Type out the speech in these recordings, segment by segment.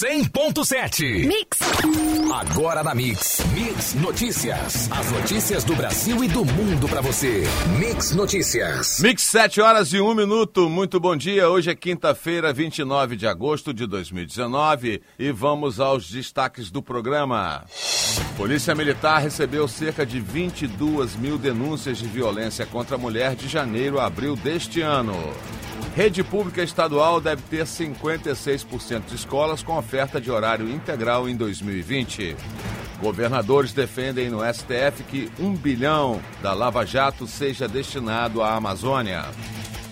100.7. Mix. Agora na Mix. Mix Notícias. As notícias do Brasil e do mundo para você. Mix Notícias. Mix 7 horas e 1 minuto. Muito bom dia. Hoje é quinta-feira, 29 de agosto de 2019 e vamos aos destaques do programa. Polícia Militar recebeu cerca de 22 mil denúncias de violência contra a mulher de janeiro a abril deste ano. Rede Pública Estadual deve ter 56% de escolas com oferta de horário integral em 2020. Governadores defendem no STF que um bilhão da Lava Jato seja destinado à Amazônia.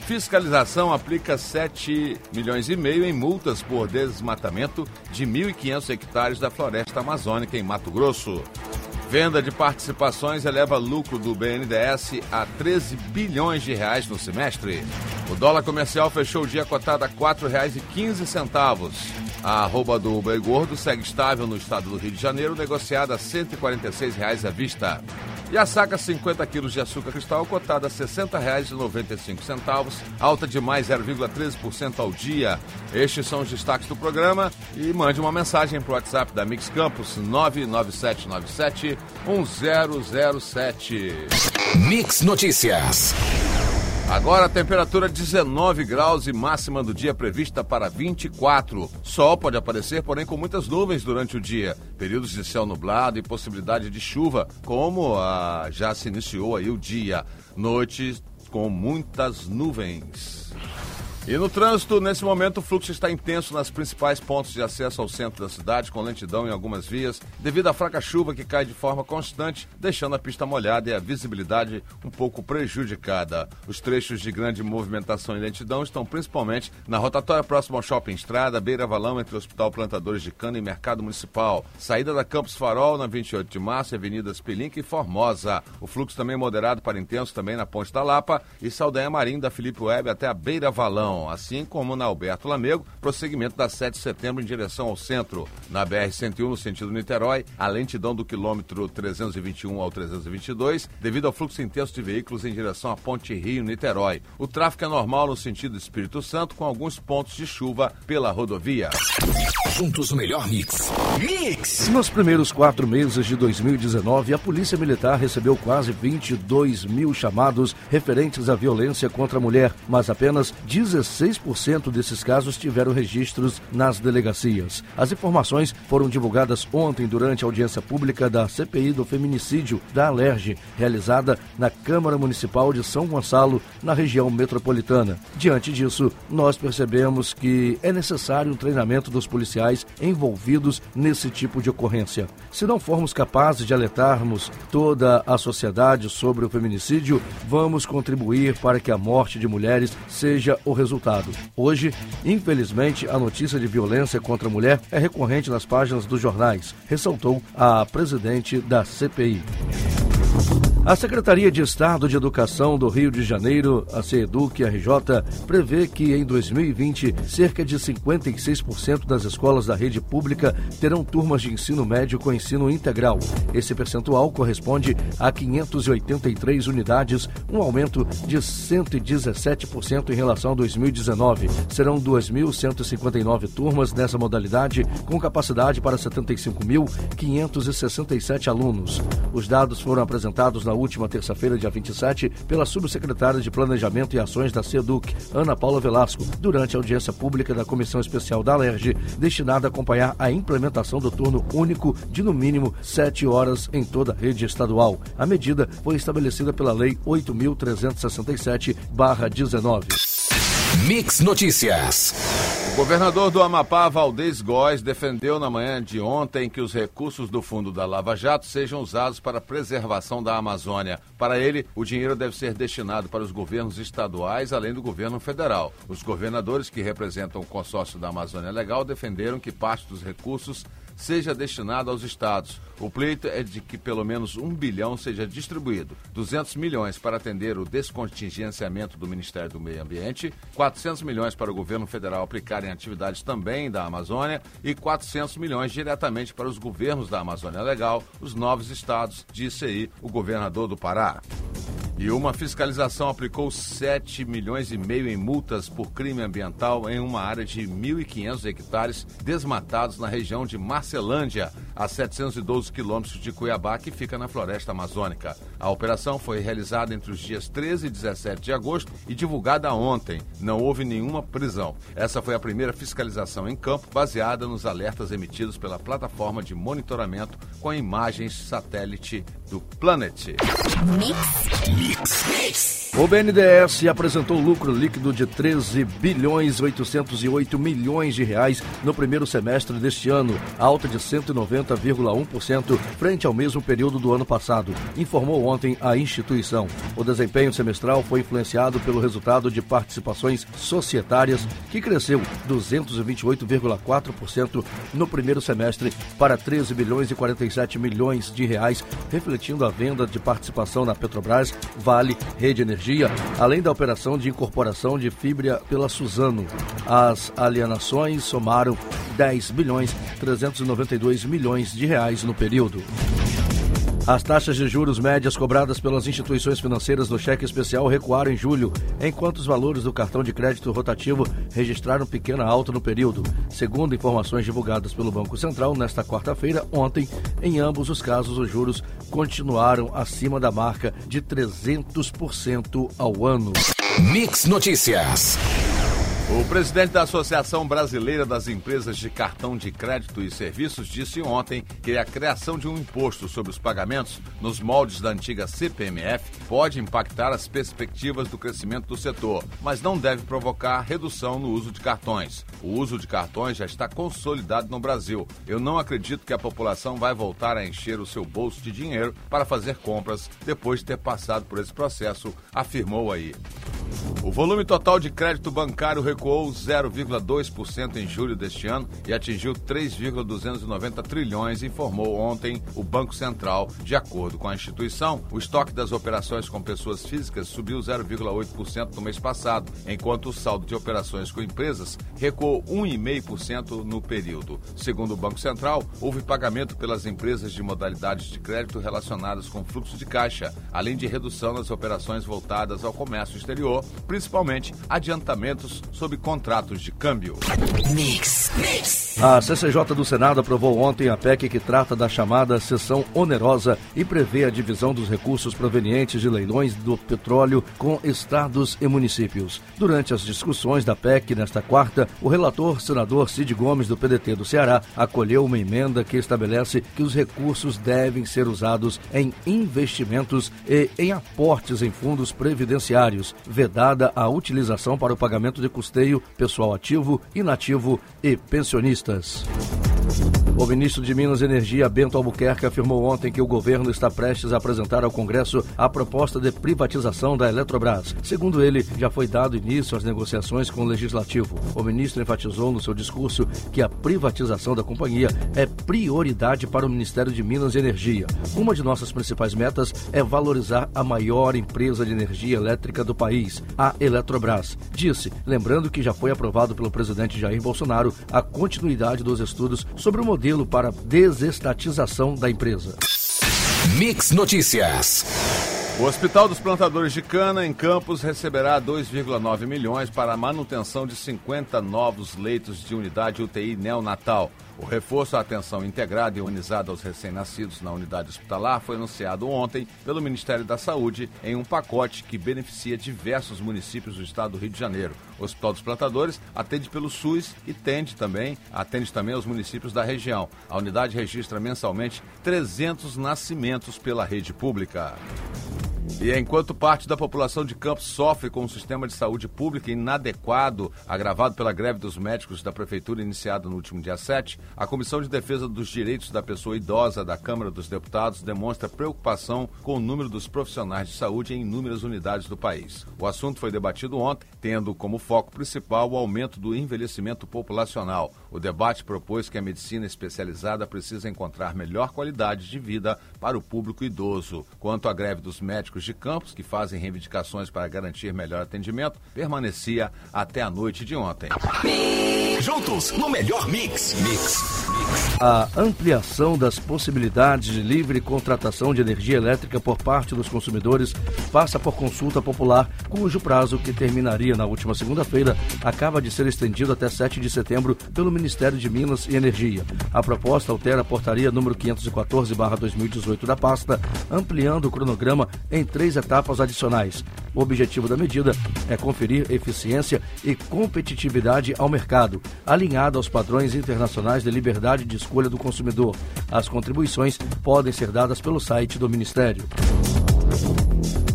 Fiscalização aplica 7 milhões e meio em multas por desmatamento de 1.500 hectares da floresta amazônica em Mato Grosso. Venda de participações eleva lucro do BNDES a 13 bilhões de reais no semestre. O dólar comercial fechou o dia cotado a R$ 4,15. A arroba do boi gordo segue estável no estado do Rio de Janeiro, negociada a 146 reais à vista. E a saca 50 quilos de açúcar cristal cotada a R$ 60,95, alta de mais 0,13% ao dia. Estes são os destaques do programa e mande uma mensagem para o WhatsApp da Mix Campus 99797 1007. Mix Notícias. Agora a temperatura 19 graus e máxima do dia prevista para 24. Sol pode aparecer, porém com muitas nuvens durante o dia. Períodos de céu nublado e possibilidade de chuva, como a, já se iniciou aí o dia. Noite com muitas nuvens. E no trânsito, nesse momento, o fluxo está intenso nas principais pontos de acesso ao centro da cidade, com lentidão em algumas vias, devido à fraca chuva que cai de forma constante, deixando a pista molhada e a visibilidade um pouco prejudicada. Os trechos de grande movimentação e lentidão estão principalmente na rotatória próxima ao Shopping Estrada, Beira Valão, entre o Hospital Plantadores de Cana e Mercado Municipal. Saída da Campos Farol, na 28 de março, Avenidas Pelinca e Formosa. O fluxo também moderado para intenso também na Ponte da Lapa e Saldanha Marinho, da Felipe Web até a Beira Valão assim como na Alberto Lamego, prosseguimento da 7 de setembro em direção ao centro. Na BR-101, no sentido Niterói, a lentidão do quilômetro 321 ao 322, devido ao fluxo intenso de veículos em direção à Ponte Rio-Niterói. O tráfego é normal no sentido Espírito Santo, com alguns pontos de chuva pela rodovia. Juntos o melhor mix. Mix! Nos primeiros quatro meses de 2019, a Polícia Militar recebeu quase 22 mil chamados referentes à violência contra a mulher, mas apenas 16% desses casos tiveram registros nas delegacias. As informações foram divulgadas ontem durante a audiência pública da CPI do feminicídio da Alerj, realizada na Câmara Municipal de São Gonçalo, na região metropolitana. Diante disso, nós percebemos que é necessário um treinamento dos policiais envolvidos nesse tipo de ocorrência. Se não formos capazes de alertarmos toda a sociedade sobre o feminicídio, vamos contribuir para que a morte de mulheres seja o resultado. Hoje, infelizmente, a notícia de violência contra a mulher é recorrente nas páginas dos jornais, ressaltou a presidente da CPI. A Secretaria de Estado de Educação do Rio de Janeiro, a CEDUC RJ, prevê que em 2020 cerca de 56% das escolas da rede pública terão turmas de ensino médio com ensino integral. Esse percentual corresponde a 583 unidades, um aumento de 117% em relação a 2019. Serão 2.159 turmas nessa modalidade, com capacidade para 75.567 alunos. Os dados foram apresentados na última terça-feira, dia 27, pela subsecretária de Planejamento e Ações da SEDUC, Ana Paula Velasco, durante a audiência pública da Comissão Especial da Alerj, destinada a acompanhar a implementação do turno único de no mínimo sete horas em toda a rede estadual. A medida foi estabelecida pela Lei 8.367-19. Mix Notícias. O governador do Amapá, Valdez Góes, defendeu na manhã de ontem que os recursos do fundo da Lava Jato sejam usados para a preservação da Amazônia. Para ele, o dinheiro deve ser destinado para os governos estaduais, além do governo federal. Os governadores que representam o consórcio da Amazônia Legal defenderam que parte dos recursos seja destinado aos estados. O pleito é de que pelo menos um bilhão seja distribuído. 200 milhões para atender o descontingenciamento do Ministério do Meio Ambiente, 400 milhões para o governo federal aplicar em atividades também da Amazônia e 400 milhões diretamente para os governos da Amazônia Legal, os novos estados, disse aí o governador do Pará. E uma fiscalização aplicou 7 milhões e meio em multas por crime ambiental em uma área de 1.500 hectares desmatados na região de Marcelândia, a 712 quilômetros de Cuiabá, que fica na floresta amazônica. A operação foi realizada entre os dias 13 e 17 de agosto e divulgada ontem. Não houve nenhuma prisão. Essa foi a primeira fiscalização em campo baseada nos alertas emitidos pela plataforma de monitoramento com imagens satélite do Planet. Mix. Mix. Mix. O BNDES apresentou lucro líquido de 13 bilhões 808 milhões de reais no primeiro semestre deste ano, alta de 190,1% frente ao mesmo período do ano passado, informou ontem a instituição. O desempenho semestral foi influenciado pelo resultado de participações societárias, que cresceu 228,4% no primeiro semestre para 13 bilhões e 47 milhões de reais, refletindo a venda de participação na Petrobras, Vale, Rede Energia, além da operação de incorporação de fibra pela Suzano. As alienações somaram 10 bilhões 392 milhões de reais no período. As taxas de juros médias cobradas pelas instituições financeiras do cheque especial recuaram em julho, enquanto os valores do cartão de crédito rotativo registraram pequena alta no período. Segundo informações divulgadas pelo Banco Central nesta quarta-feira, ontem, em ambos os casos, os juros continuaram acima da marca de 300% ao ano. Mix Notícias. O presidente da Associação Brasileira das Empresas de Cartão de Crédito e Serviços disse ontem que a criação de um imposto sobre os pagamentos nos moldes da antiga CPMF pode impactar as perspectivas do crescimento do setor, mas não deve provocar redução no uso de cartões. O uso de cartões já está consolidado no Brasil. Eu não acredito que a população vai voltar a encher o seu bolso de dinheiro para fazer compras depois de ter passado por esse processo, afirmou aí. O volume total de crédito bancário recuou 0,2% em julho deste ano e atingiu 3,290 trilhões, informou ontem o Banco Central. De acordo com a instituição, o estoque das operações com pessoas físicas subiu 0,8% no mês passado, enquanto o saldo de operações com empresas recuou 1,5% no período. Segundo o Banco Central, houve pagamento pelas empresas de modalidades de crédito relacionadas com fluxo de caixa, além de redução nas operações voltadas ao comércio exterior principalmente adiantamentos sob contratos de câmbio. Mix, mix. A CCJ do Senado aprovou ontem a PEC que trata da chamada sessão onerosa e prevê a divisão dos recursos provenientes de leilões do petróleo com estados e municípios. Durante as discussões da PEC nesta quarta, o relator senador Cid Gomes do PDT do Ceará acolheu uma emenda que estabelece que os recursos devem ser usados em investimentos e em aportes em fundos previdenciários, vedada a utilização para o pagamento de custeio, pessoal ativo, inativo e pensionistas. O ministro de Minas e Energia, Bento Albuquerque, afirmou ontem que o governo está prestes a apresentar ao Congresso a proposta de privatização da Eletrobras. Segundo ele, já foi dado início às negociações com o Legislativo. O ministro enfatizou no seu discurso que a privatização da companhia é prioridade para o Ministério de Minas e Energia. Uma de nossas principais metas é valorizar a maior empresa de energia elétrica do país, a Eletrobras. Disse, lembrando que já foi aprovado pelo presidente Jair Bolsonaro a continuidade dos estudos sobre o modelo para desestatização da empresa. Mix Notícias. O Hospital dos Plantadores de Cana, em Campos, receberá 2,9 milhões para a manutenção de 50 novos leitos de unidade UTI neonatal. O reforço à atenção integrada e humanizada aos recém-nascidos na unidade hospitalar foi anunciado ontem pelo Ministério da Saúde em um pacote que beneficia diversos municípios do estado do Rio de Janeiro. O Hospital dos Plantadores atende pelo SUS e tende também, atende também aos municípios da região. A unidade registra mensalmente 300 nascimentos pela rede pública. E enquanto parte da população de Campos sofre com um sistema de saúde pública inadequado, agravado pela greve dos médicos da Prefeitura iniciada no último dia 7, a Comissão de Defesa dos Direitos da Pessoa Idosa da Câmara dos Deputados demonstra preocupação com o número dos profissionais de saúde em inúmeras unidades do país. O assunto foi debatido ontem, tendo como foco principal o aumento do envelhecimento populacional. O debate propôs que a medicina especializada precisa encontrar melhor qualidade de vida para o público idoso. Quanto à greve dos médicos de campos, que fazem reivindicações para garantir melhor atendimento, permanecia até a noite de ontem. Juntos no melhor mix. Mix. A ampliação das possibilidades de livre contratação de energia elétrica por parte dos consumidores passa por consulta popular, cujo prazo, que terminaria na última segunda-feira, acaba de ser estendido até 7 de setembro pelo Ministério de Minas e Energia. A proposta altera a portaria número 514/2018 da pasta, ampliando o cronograma em três etapas adicionais. O objetivo da medida é conferir eficiência e competitividade ao mercado, alinhado aos padrões internacionais de liberdade de escolha do consumidor. As contribuições podem ser dadas pelo site do Ministério.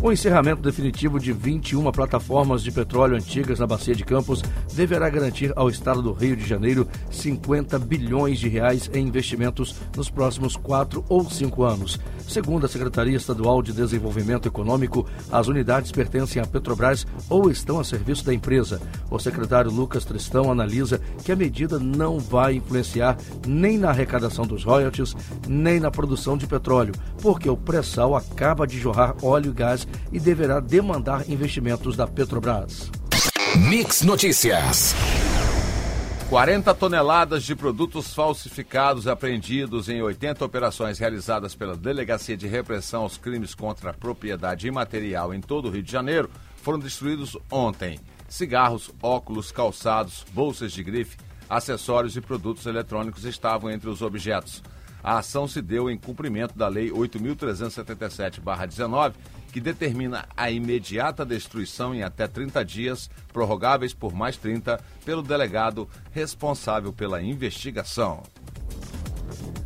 O encerramento definitivo de 21 plataformas de petróleo antigas na Bacia de Campos deverá garantir ao Estado do Rio de Janeiro 50 bilhões de reais em investimentos nos próximos quatro ou cinco anos. Segundo a Secretaria Estadual de Desenvolvimento Econômico, as unidades pertencem à Petrobras ou estão a serviço da empresa. O secretário Lucas Tristão analisa que a medida não vai influenciar nem na arrecadação dos royalties, nem na produção de petróleo, porque o pré-sal acaba de jorrar óleo e gás e deverá demandar investimentos da Petrobras. Mix Notícias. 40 toneladas de produtos falsificados apreendidos em 80 operações realizadas pela Delegacia de Repressão aos Crimes contra a Propriedade Imaterial em todo o Rio de Janeiro foram destruídos ontem. Cigarros, óculos, calçados, bolsas de grife, acessórios e produtos eletrônicos estavam entre os objetos. A ação se deu em cumprimento da Lei 8.377-19, que determina a imediata destruição em até 30 dias, prorrogáveis por mais 30, pelo delegado responsável pela investigação.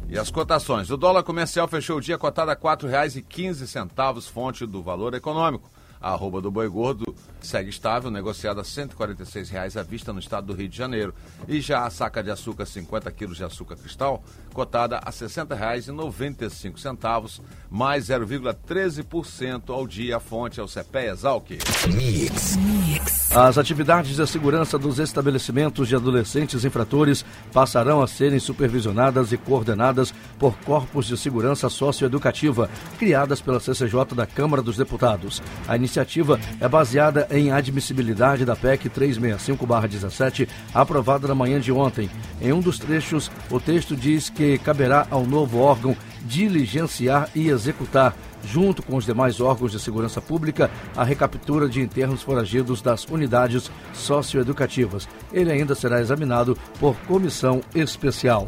E as cotações. O dólar comercial fechou o dia cotado a R$ 4,15, fonte do valor econômico. A arroba do boi gordo segue estável, negociada a R$ 146,00 à vista no estado do Rio de Janeiro. E já a saca de açúcar, 50 quilos de açúcar cristal, cotada a R$ 60,95, mais 0,13% ao dia. A fonte é o CPE Exalc. Mix. Mix. As atividades de segurança dos estabelecimentos de adolescentes infratores passarão a serem supervisionadas e coordenadas por corpos de segurança socioeducativa, criadas pela CCJ da Câmara dos Deputados. A iniciativa é baseada em admissibilidade da PEC 365-17, aprovada na manhã de ontem. Em um dos trechos, o texto diz que caberá ao novo órgão diligenciar e executar, junto com os demais órgãos de segurança pública, a recaptura de internos foragidos das unidades socioeducativas. Ele ainda será examinado por comissão especial.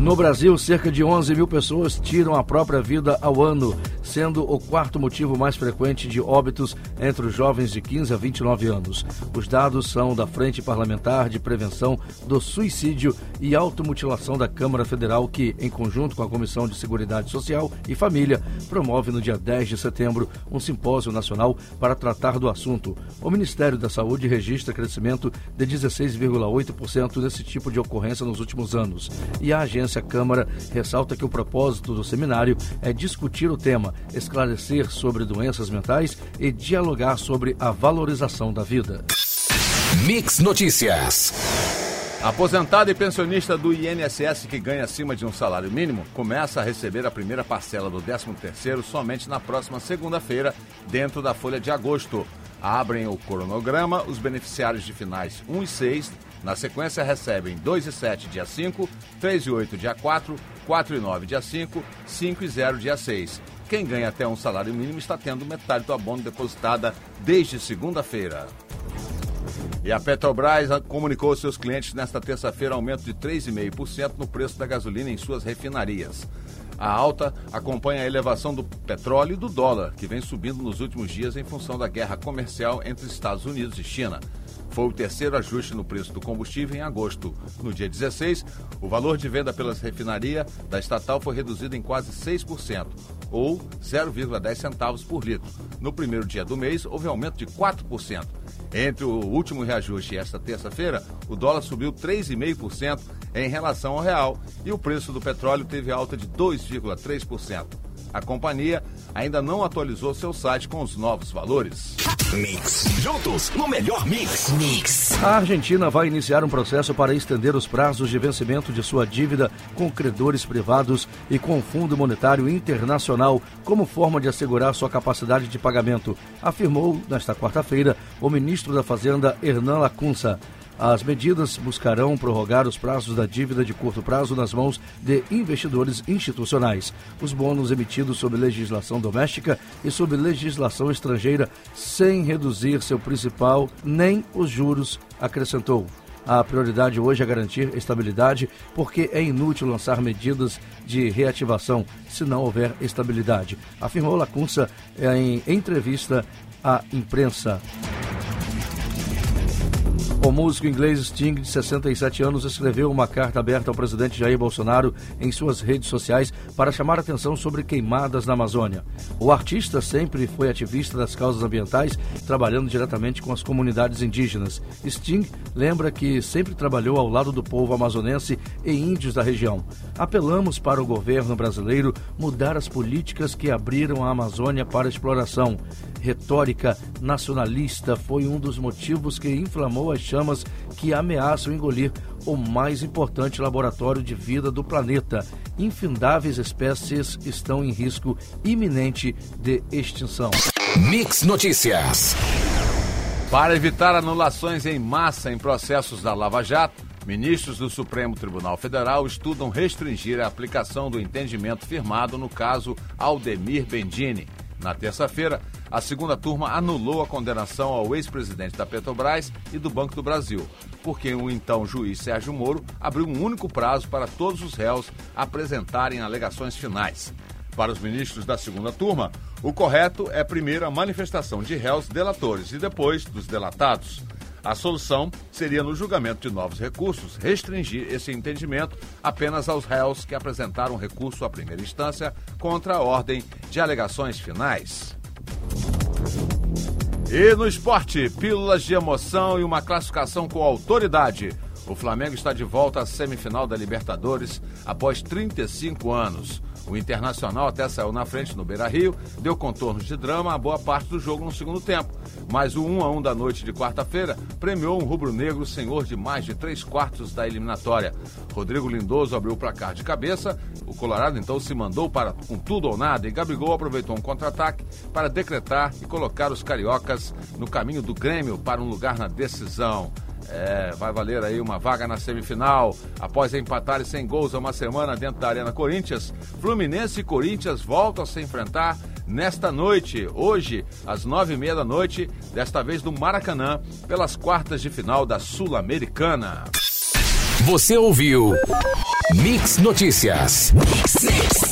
No Brasil, cerca de 11 mil pessoas tiram a própria vida ao ano sendo o quarto motivo mais frequente de óbitos entre os jovens de 15 a 29 anos. Os dados são da Frente Parlamentar de Prevenção do Suicídio e Automutilação da Câmara Federal, que, em conjunto com a Comissão de Seguridade Social e Família, promove no dia 10 de setembro um simpósio nacional para tratar do assunto. O Ministério da Saúde registra crescimento de 16,8% desse tipo de ocorrência nos últimos anos. E a agência Câmara ressalta que o propósito do seminário é discutir o tema esclarecer sobre doenças mentais e dialogar sobre a valorização da vida. Mix Notícias. Aposentado e pensionista do INSS que ganha acima de um salário mínimo começa a receber a primeira parcela do 13º somente na próxima segunda-feira, dentro da folha de agosto. Abrem o cronograma os beneficiários de finais 1 e 6. Na sequência, recebem 2 e 7 dia 5, 3 e 8 dia 4, 4 e 9 dia 5, 5 e 0 dia 6. Quem ganha até um salário mínimo está tendo metade do abono depositada desde segunda-feira. E a Petrobras comunicou aos seus clientes nesta terça-feira aumento de 3,5% no preço da gasolina em suas refinarias. A alta acompanha a elevação do petróleo e do dólar, que vem subindo nos últimos dias em função da guerra comercial entre Estados Unidos e China. Foi o terceiro ajuste no preço do combustível em agosto. No dia 16, o valor de venda pelas refinaria da estatal foi reduzido em quase 6%, ou 0,10 centavos por litro. No primeiro dia do mês, houve aumento de 4%. Entre o último reajuste e esta terça-feira, o dólar subiu 3,5% em relação ao real e o preço do petróleo teve alta de 2,3%. A companhia ainda não atualizou seu site com os novos valores. Mix. Juntos no melhor mix. Mix. A Argentina vai iniciar um processo para estender os prazos de vencimento de sua dívida com credores privados e com o Fundo Monetário Internacional como forma de assegurar sua capacidade de pagamento, afirmou nesta quarta-feira o ministro da Fazenda Hernan Lacunça. As medidas buscarão prorrogar os prazos da dívida de curto prazo nas mãos de investidores institucionais. Os bônus emitidos sob legislação doméstica e sob legislação estrangeira, sem reduzir seu principal nem os juros, acrescentou. A prioridade hoje é garantir estabilidade, porque é inútil lançar medidas de reativação se não houver estabilidade, afirmou Lacunça em entrevista à imprensa. O músico inglês Sting, de 67 anos, escreveu uma carta aberta ao presidente Jair Bolsonaro em suas redes sociais para chamar atenção sobre queimadas na Amazônia. O artista sempre foi ativista das causas ambientais, trabalhando diretamente com as comunidades indígenas. Sting lembra que sempre trabalhou ao lado do povo amazonense e índios da região. Apelamos para o governo brasileiro mudar as políticas que abriram a Amazônia para exploração. Retórica nacionalista foi um dos motivos que inflamou as chamas que ameaçam engolir o mais importante laboratório de vida do planeta. Infindáveis espécies estão em risco iminente de extinção. Mix Notícias. Para evitar anulações em massa em processos da Lava Jato, ministros do Supremo Tribunal Federal estudam restringir a aplicação do entendimento firmado no caso Aldemir Bendini. Na terça-feira, a segunda turma anulou a condenação ao ex-presidente da Petrobras e do Banco do Brasil, porque o então juiz Sérgio Moro abriu um único prazo para todos os réus apresentarem alegações finais. Para os ministros da segunda turma, o correto é primeiro a manifestação de réus delatores e depois dos delatados. A solução seria, no julgamento de novos recursos, restringir esse entendimento apenas aos réus que apresentaram recurso à primeira instância contra a ordem de alegações finais. E no esporte, pílulas de emoção e uma classificação com autoridade. O Flamengo está de volta à semifinal da Libertadores após 35 anos. O Internacional até saiu na frente no Beira Rio, deu contornos de drama a boa parte do jogo no segundo tempo. Mas o 1 a 1 da noite de quarta-feira premiou um rubro-negro senhor de mais de três quartos da eliminatória. Rodrigo Lindoso abriu o placar de cabeça, o Colorado então se mandou para com tudo ou nada e Gabigol aproveitou um contra-ataque para decretar e colocar os cariocas no caminho do Grêmio para um lugar na decisão. É, vai valer aí uma vaga na semifinal. Após empatarem sem gols há uma semana dentro da Arena Corinthians, Fluminense e Corinthians voltam a se enfrentar nesta noite, hoje, às nove e meia da noite, desta vez no Maracanã, pelas quartas de final da Sul-Americana. Você ouviu Mix Notícias. Mix, mix.